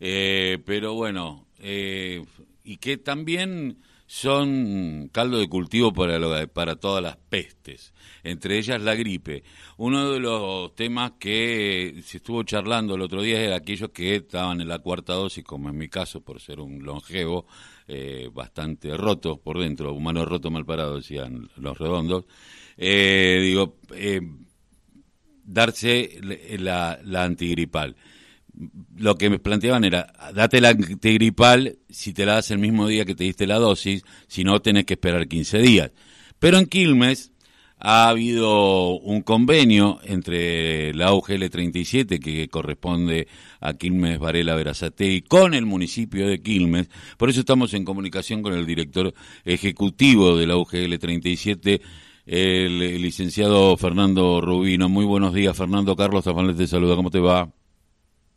Eh, pero bueno, eh, y que también son caldo de cultivo para, lo, para todas las pestes, entre ellas la gripe. Uno de los temas que se estuvo charlando el otro día era aquellos que estaban en la cuarta dosis, como en mi caso, por ser un longevo, eh, bastante rotos por dentro, humano roto mal parado, decían los redondos. Eh, digo, eh, darse la, la antigripal lo que me planteaban era, date la antigripal si te la das el mismo día que te diste la dosis, si no tenés que esperar 15 días. Pero en Quilmes ha habido un convenio entre la UGL 37, que corresponde a Quilmes, Varela, Verazatei, con el municipio de Quilmes. Por eso estamos en comunicación con el director ejecutivo de la UGL 37, el, licenciado Fernando Rubino. Muy buenos días, Fernando. Carlos Tafanel te saluda. ¿Cómo te va?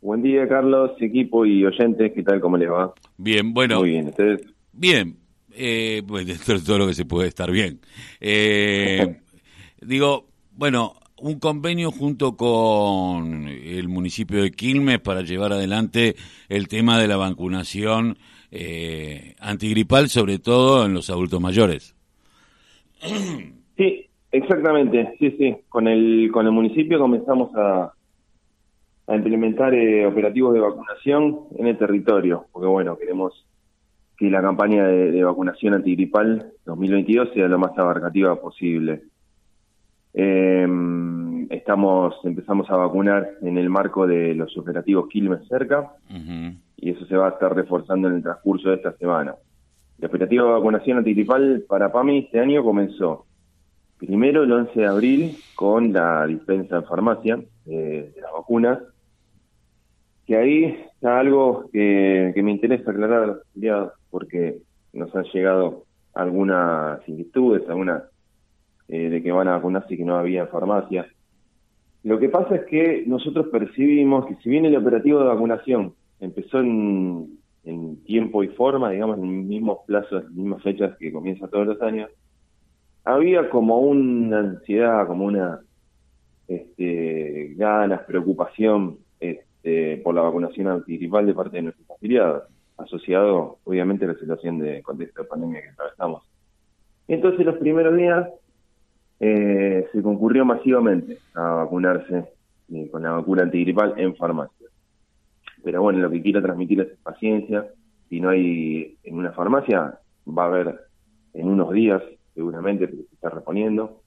Buen día, Carlos, equipo y oyentes, ¿qué tal? ¿Cómo les va? Bien, bueno. Muy bien, ¿ustedes? Bien, eh, pues dentro de todo lo que se puede estar bien. Eh, digo, bueno, un convenio junto con el municipio de Quilmes para llevar adelante el tema de la vacunación eh, antigripal, sobre todo en los adultos mayores. Sí, exactamente, sí, sí. Con el, con el municipio comenzamos a, a implementar eh, operativos de vacunación en el territorio, porque bueno, queremos que la campaña de, vacunación antigripal 2022 sea lo más abarcativa posible. Em, estamos empezamos a vacunar en el marco de los operativos Quilmes cerca y eso se va a estar reforzando en el transcurso de esta semana. El operativo de vacunación antigripal para PAMI este año comenzó primero el 11 de abril con la dispensa en farmacia de las vacunas que ahí está algo que, me interesa aclarar, porque nos han llegado algunas inquietudes, algunas eh, de que van a vacunarse y que no había farmacia. Lo que pasa es que nosotros percibimos que si bien el operativo de vacunación empezó en, tiempo y forma, digamos, en los mismos plazos, las mismas fechas que comienza todos los años, había como una ansiedad, como una este, ganas, preocupación este, eh, por la vacunación antigripal de parte de nuestros afiliados, asociado obviamente a la situación de contexto de pandemia que atravesamos. Entonces los primeros días eh, se concurrió masivamente a vacunarse eh, con la vacuna antigripal en farmacia. Pero bueno, lo que quiero transmitir es paciencia. Si no hay en una farmacia, va a haber en unos días seguramente, porque se está reponiendo.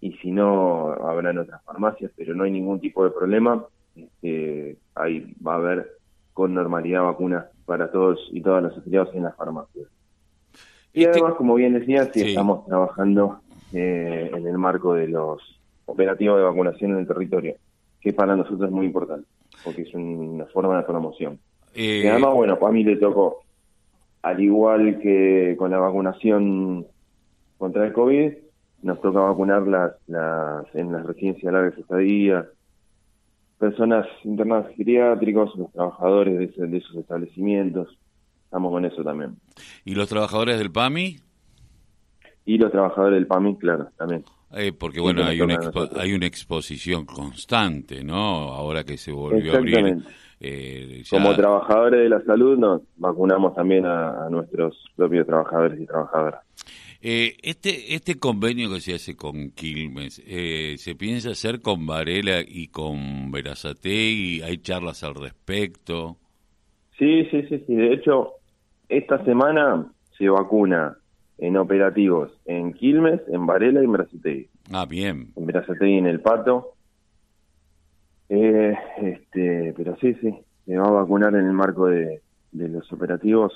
Y si no, habrá en otras farmacias, pero no hay ningún tipo de problema eh, ahí va a haber con normalidad vacunas para todos y todas los afiliados en las farmacias. Y además, como bien decía, sí, estamos trabajando eh, en el marco de los operativos de vacunación en el territorio, que para nosotros es muy importante, porque es una forma de promoción. Eh... Y además, bueno, pues a mí le tocó, al igual que con la vacunación contra el COVID, nos toca vacunar las, las en las residencias largas estadías, personas internadas geriátricos, los trabajadores de, esos establecimientos. Estamos con eso también. ¿Y los trabajadores del PAMI? Y los trabajadores del PAMI, claro, también. Eh, porque bueno, hay una, hay una exposición constante, ¿no? Ahora que se volvió a abrir. Eh, Como trabajadores de la salud nos vacunamos también a nuestros propios trabajadores y trabajadoras. Eh, este, este convenio que se hace con Quilmes, eh, ¿se piensa hacer con Varela y con Verazategui? ¿Hay charlas al respecto? Sí, sí, sí, sí. De hecho, esta semana se vacuna en operativos en Quilmes, en Varela y en Verazategui. Ah, bien. En Verazategui en El Pato. Eh, este, pero sí, sí, se va a vacunar en el marco de, de los operativos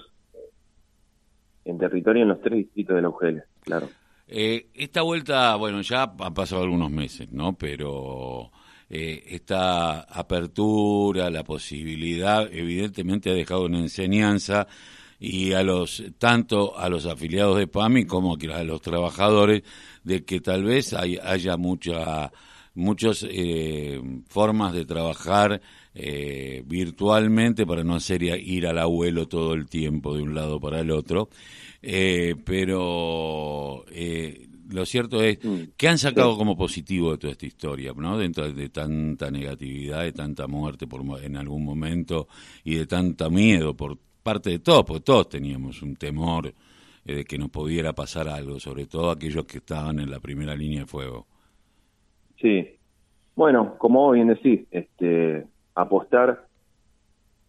en territorio en los tres distritos de la UGL, claro. Eh, esta vuelta, bueno, ya han pasado algunos meses, ¿no? Pero eh, esta apertura, la posibilidad, evidentemente ha dejado una enseñanza y a los tanto a los afiliados de PAMI como a los trabajadores de que tal vez haya mucha muchas eh, formas de trabajar eh, virtualmente para no hacer ir al abuelo todo el tiempo de un lado para el otro, eh, pero lo cierto es mm. que han sacado como positivo de toda esta historia, ¿no? Dentro de tanta negatividad, de tanta muerte por en algún momento y de tanta miedo por parte de todos, porque todos teníamos un temor eh, de que nos pudiera pasar algo, sobre todo aquellos que estaban en la primera línea de fuego. Sí. Bueno, como bien decís, este, apostar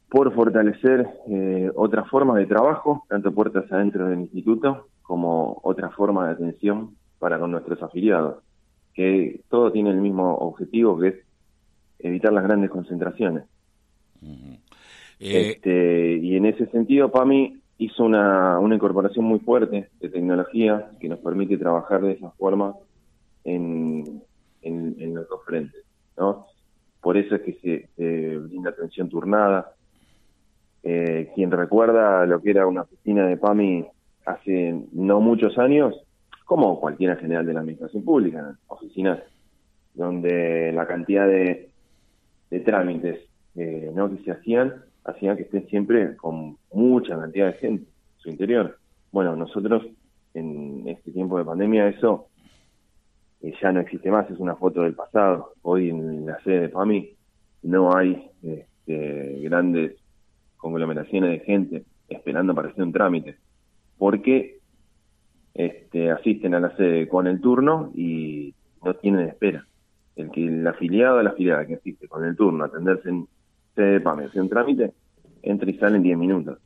por fortalecer eh, otras formas de trabajo, tanto puertas adentro del instituto como otra forma de atención para con nuestros afiliados, que todo tiene el mismo objetivo, que es evitar las grandes concentraciones. Eh, este, y en ese sentido, PAMI hizo una, una incorporación muy fuerte de tecnología que nos permite trabajar de esa forma en, en, en los dos frentes. ¿no? Por eso es que se, brinda atención turnada. Eh, quien recuerda lo que era una oficina de PAMI hace no muchos años, como cualquiera general de la administración pública, oficinas donde la cantidad de, trámites eh, ¿no? que se hacían hacían que estén siempre con mucha cantidad de gente en su interior. Bueno, nosotros en este tiempo de pandemia eso ya no existe más, es una foto del pasado. Hoy en la sede de PAMI no hay este, grandes conglomeraciones de gente esperando para hacer un trámite porque este, asisten a la sede con el turno y no tienen espera. El que el afiliado a la afiliada que asiste con el turno a atenderse en sede de PAME, hace un trámite, entra y sale en 10 minutos.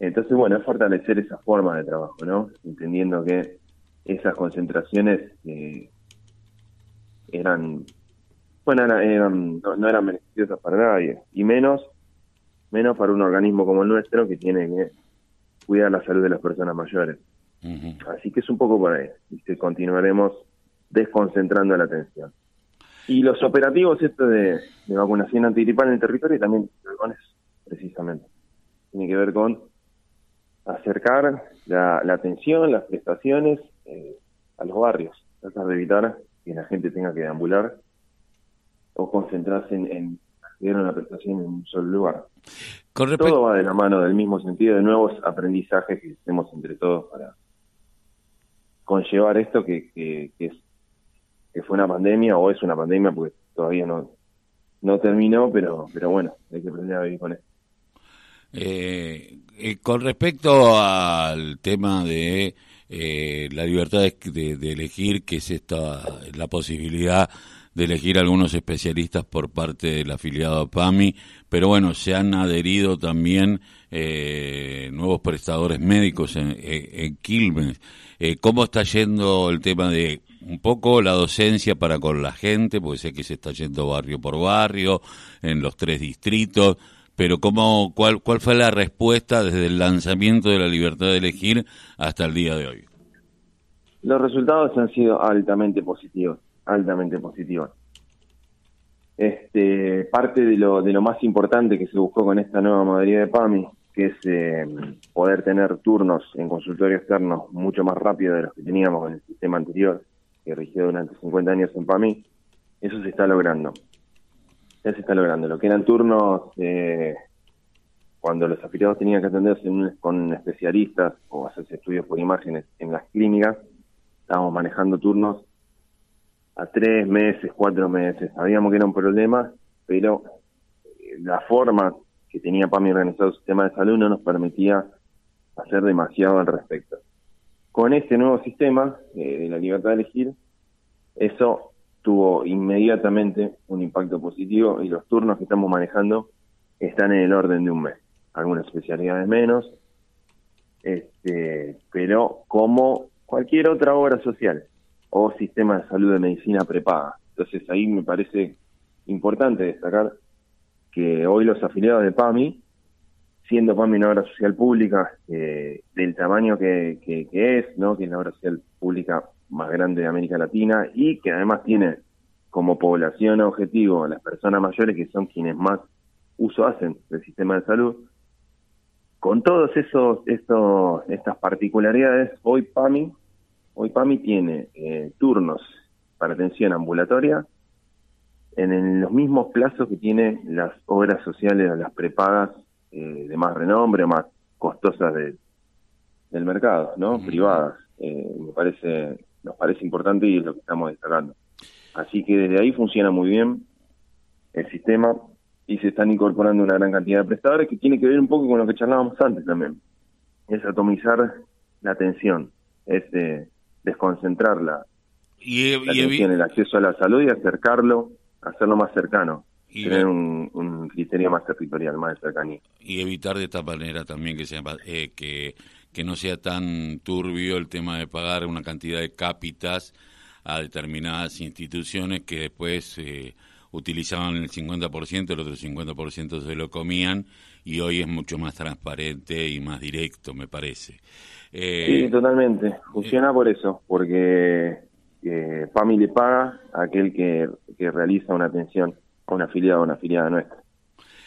Entonces, bueno, es fortalecer esa forma de trabajo, ¿no? Entendiendo que esas concentraciones eh, eran, bueno, eran, no, eran beneficiosas para nadie, y menos, menos para un organismo como el nuestro que tiene que cuidar la salud de las personas mayores. Así que es un poco por ahí. Y que continuaremos desconcentrando la atención. Y los operativos estos de, vacunación antigripal en el territorio también tienen que ver con eso, precisamente. Tiene que ver con acercar la, atención, las prestaciones eh, a los barrios, tratar de evitar que la gente tenga que deambular o concentrarse en, en una prestación en un solo lugar. Todo va de la mano del mismo sentido de nuevos aprendizajes que hacemos entre todos para conllevar esto que, que, es, que fue una pandemia o es una pandemia porque todavía no, no terminó, pero, pero bueno, hay que aprender a vivir con esto. Eh, eh, con respecto al tema de eh, la libertad de, de, elegir, que es esta la posibilidad de elegir algunos especialistas por parte del afiliado PAMI, pero bueno, se han adherido también eh, nuevos prestadores médicos en, en Quilmes. Eh, ¿Cómo está yendo el tema de un poco la docencia para con la gente? Porque sé que se está yendo barrio por barrio, en los tres distritos, pero ¿cómo, cuál, ¿cuál fue la respuesta desde el lanzamiento de la libertad de elegir hasta el día de hoy? Los resultados han sido altamente positivos altamente positiva. Este, parte de lo, de lo más importante que se buscó con esta nueva modalidad de PAMI, que es eh, poder tener turnos en consultorio externo mucho más rápido de los que teníamos con el sistema anterior, que rigió durante 50 años en PAMI, eso se está logrando. Ya se está logrando. Lo que eran turnos eh, cuando los afiliados tenían que atenderse con especialistas o hacerse estudios por imágenes en las clínicas, estábamos manejando turnos a tres meses, cuatro meses. Sabíamos que era un problema, pero eh, la forma que tenía PAMI organizado el sistema de salud no nos permitía hacer demasiado al respecto. Con este nuevo sistema eh, de la libertad de elegir, eso tuvo inmediatamente un impacto positivo y los turnos que estamos manejando están en el orden de un mes. Algunas especialidades menos, este, pero como cualquier otra obra social o sistema de salud de medicina prepaga. Entonces ahí me parece importante destacar que hoy los afiliados de PAMI, siendo PAMI una obra social pública eh, del tamaño que, que, es, ¿no? que es la obra social pública más grande de América Latina y que además tiene como población objetivo a las personas mayores que son quienes más uso hacen del sistema de salud. Con todos esos, esos estas particularidades, hoy PAMI Hoy PAMI tiene eh, turnos para atención ambulatoria en, los mismos plazos que tiene las obras sociales o las prepagas eh, de más renombre, más costosas del mercado, ¿no? Privadas. eh, me parece, nos parece importante y es lo que estamos destacando. Así que desde ahí funciona muy bien el sistema y se están incorporando una gran cantidad de prestadores que tiene que ver un poco con lo que charlábamos antes también. Es atomizar la atención, es desconcentrarla, y, el acceso a la salud y acercarlo, hacerlo más cercano. Tener un, criterio más territorial, más de cercanía. Y evitar de esta manera también que, sea, eh, que, que no sea tan turbio el tema de pagar una cantidad de cápitas a determinadas instituciones que después eh, utilizaban el 50%, el otro 50% se lo comían y hoy es mucho más transparente y más directo, me parece. Eh, sí, totalmente. Funciona por eso, porque eh, PAMI le paga a aquel que, que realiza una atención a una afiliada o una afiliada nuestra.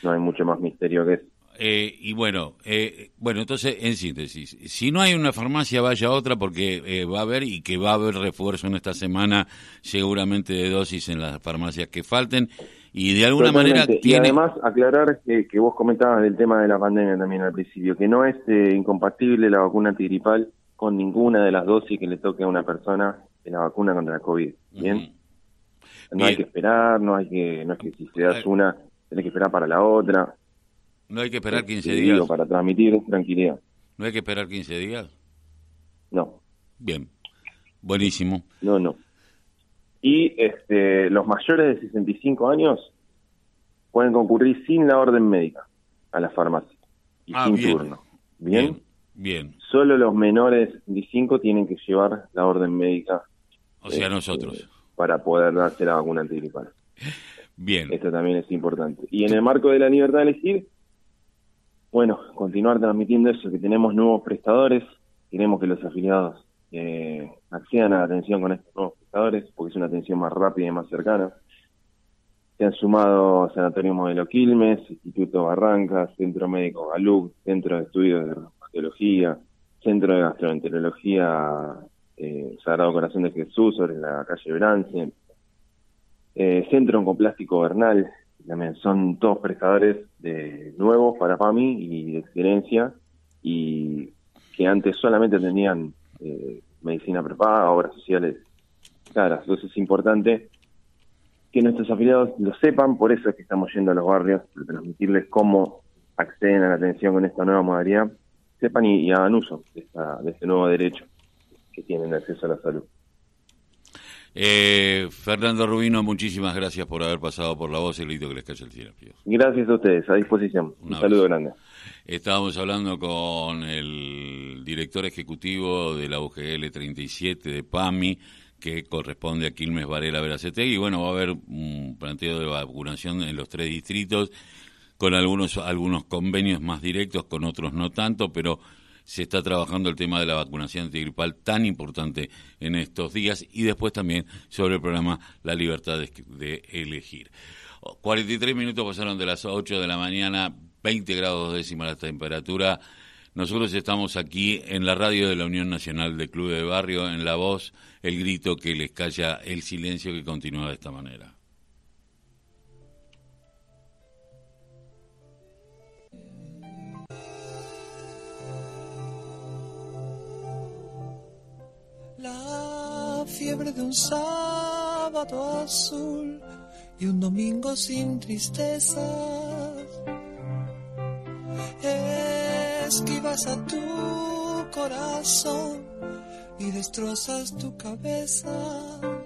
No hay mucho más misterio que eso. Eh, y bueno, eh, bueno, entonces, en síntesis, si no hay una farmacia, vaya a otra porque eh, va a haber y que va a haber refuerzo en esta semana, seguramente de dosis en las farmacias que falten. Y de alguna manera. Y además, aclarar que, que, vos comentabas del tema de la pandemia también al principio, que no es incompatible la vacuna antigripal con ninguna de las dosis que le toque a una persona de la vacuna contra la COVID. ¿Bien? No hay que esperar, no hay que, no es que si se das una, tenés que esperar para la otra. No hay que esperar 15 días. para transmitir tranquilidad. ¿No hay que esperar 15 días? No. Bien. Buenísimo. No, no. Y este, los mayores de 65 años pueden concurrir sin la orden médica a la farmacia y ah, sin turno. ¿Bien? Bien. Solo los menores de 65 tienen que llevar la orden médica. O sea, este, nosotros. Para poder darse la vacuna antigripal. Bien. Esto también es importante. Y en el marco de la libertad de elegir, bueno, continuar transmitiendo eso, que tenemos nuevos prestadores, queremos que los afiliados eh, accedan a la atención con estos nuevos prestadores, porque es una atención más rápida y más cercana. Se han sumado Sanatorio Modelo Quilmes, Instituto Barrancas, Centro Médico Galuc, Centro de Estudios de Reumatología, Centro de Gastroenterología eh, Sagrado Corazón de Jesús sobre la calle Brance, eh, Centro Oncoplástico Bernal, son todos prestadores de nuevos para PAMI y de excelencia y que antes solamente tenían eh, medicina prepaga, obras sociales caras. Entonces es importante que nuestros afiliados lo sepan, por eso es que estamos yendo a los barrios, para transmitirles cómo acceden a la atención con esta nueva modalidad, sepan y, hagan uso de, de este nuevo derecho que tienen acceso a la salud. Eh, Fernando Rubino, muchísimas gracias por haber pasado por la voz y el que les cae el cielo. Gracias a ustedes, a disposición. Un, saludo grande. Estábamos hablando con el director ejecutivo de la UGL 37 de PAMI, que corresponde a Quilmes Varela Veracetegui. Y bueno, va a haber un planteo de vacunación en los tres distritos, con algunos, algunos convenios más directos, con otros no tanto, pero se está trabajando el tema de la vacunación antigripal tan importante en estos días y después también sobre el programa La Libertad de, Elegir. 43 minutos pasaron de las 8 de la mañana, 20 grados décima la temperatura. Nosotros estamos aquí en la radio de la Unión Nacional de Club de Barrio, en la voz, el grito que les calla el silencio que continúa de esta manera. Fiebre de un sábado azul y un domingo sin tristezas. Esquivas a tu corazón y destrozas tu cabeza.